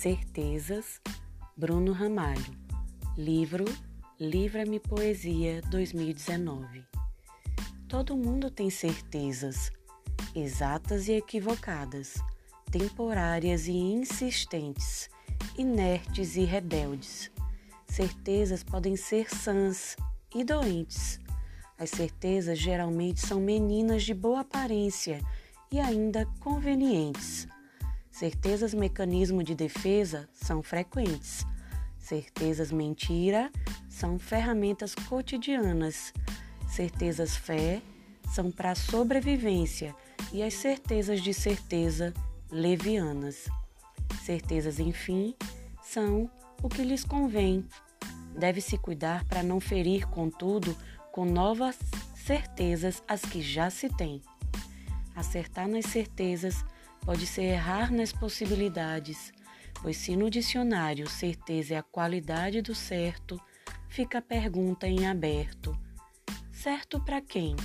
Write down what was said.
Certezas, Bruno Ramalho. Livro Livra-me Poesia 2019. Todo mundo tem certezas, exatas e equivocadas, temporárias e insistentes, inertes e rebeldes. Certezas podem ser sãs e doentes. As certezas geralmente são meninas de boa aparência e ainda convenientes. Certezas mecanismo de defesa são frequentes. Certezas mentira são ferramentas cotidianas. Certezas fé são para sobrevivência e as certezas de certeza levianas. Certezas, enfim, são o que lhes convém. Deve-se cuidar para não ferir, contudo, com novas certezas as que já se tem. Acertar nas certezas pode ser errar nas possibilidades, pois se no dicionário certeza é a qualidade do certo, fica a pergunta em aberto: certo para quem?